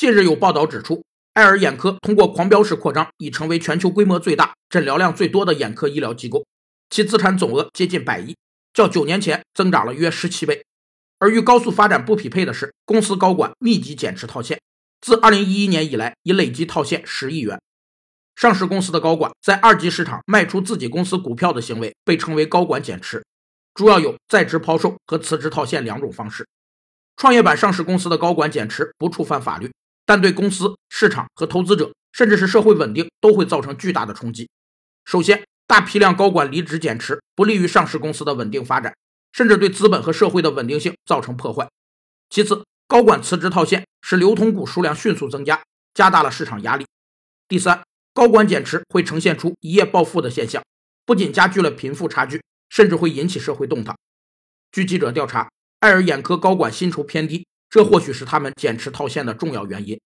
近日有报道指出，爱尔眼科通过狂飙式扩张，已成为全球规模最大、诊疗量最多的眼科医疗机构，其资产总额接近百亿，较九年前增长了约十七倍。而与高速发展不匹配的是，公司高管密集减持套现，自二零一一年以来已累计套现十亿元。上市公司的高管在二级市场卖出自己公司股票的行为被称为高管减持，主要有在职抛售和辞职套现两种方式。创业板上市公司的高管减持不触犯法律，但对公司、市场和投资者，甚至是社会稳定都会造成巨大的冲击。首先，大批量高管离职减持不利于上市公司的稳定发展。甚至对资本和社会的稳定性造成破坏。其次，高管辞职套现使流通股数量迅速增加，加大了市场压力。第三，高管减持会呈现出一夜暴富的现象，不仅加剧了贫富差距，甚至会引起社会动荡。据记者调查，爱尔眼科高管薪酬偏低，这或许是他们减持套现的重要原因。